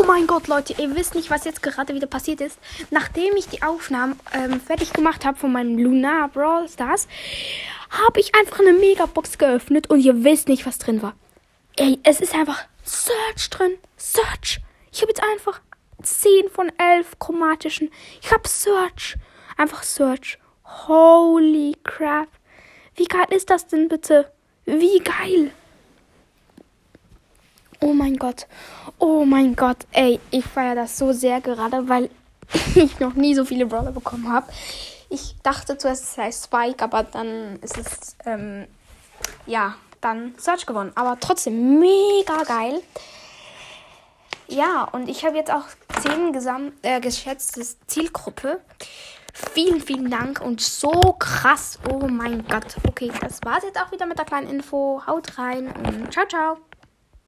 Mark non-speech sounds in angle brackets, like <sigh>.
Oh mein Gott, Leute, ihr wisst nicht, was jetzt gerade wieder passiert ist. Nachdem ich die Aufnahmen ähm, fertig gemacht habe von meinem Lunar Brawl Stars, habe ich einfach eine Megabox geöffnet und ihr wisst nicht, was drin war. Ey, es ist einfach Search drin. Search. Ich habe jetzt einfach 10 von 11 chromatischen. Ich habe Search. Einfach Search. Holy crap. Wie geil ist das denn bitte? Wie geil. Mein Gott. Oh mein Gott. Ey, ich feiere das so sehr gerade, weil <laughs> ich noch nie so viele Brawler bekommen habe. Ich dachte zuerst, es sei Spike, aber dann ist es, ähm, ja, dann Search gewonnen. Aber trotzdem mega geil. Ja, und ich habe jetzt auch 10 Gesam äh, geschätzte Zielgruppe. Vielen, vielen Dank und so krass. Oh mein Gott. Okay, das war's jetzt auch wieder mit der kleinen Info. Haut rein und ciao, ciao.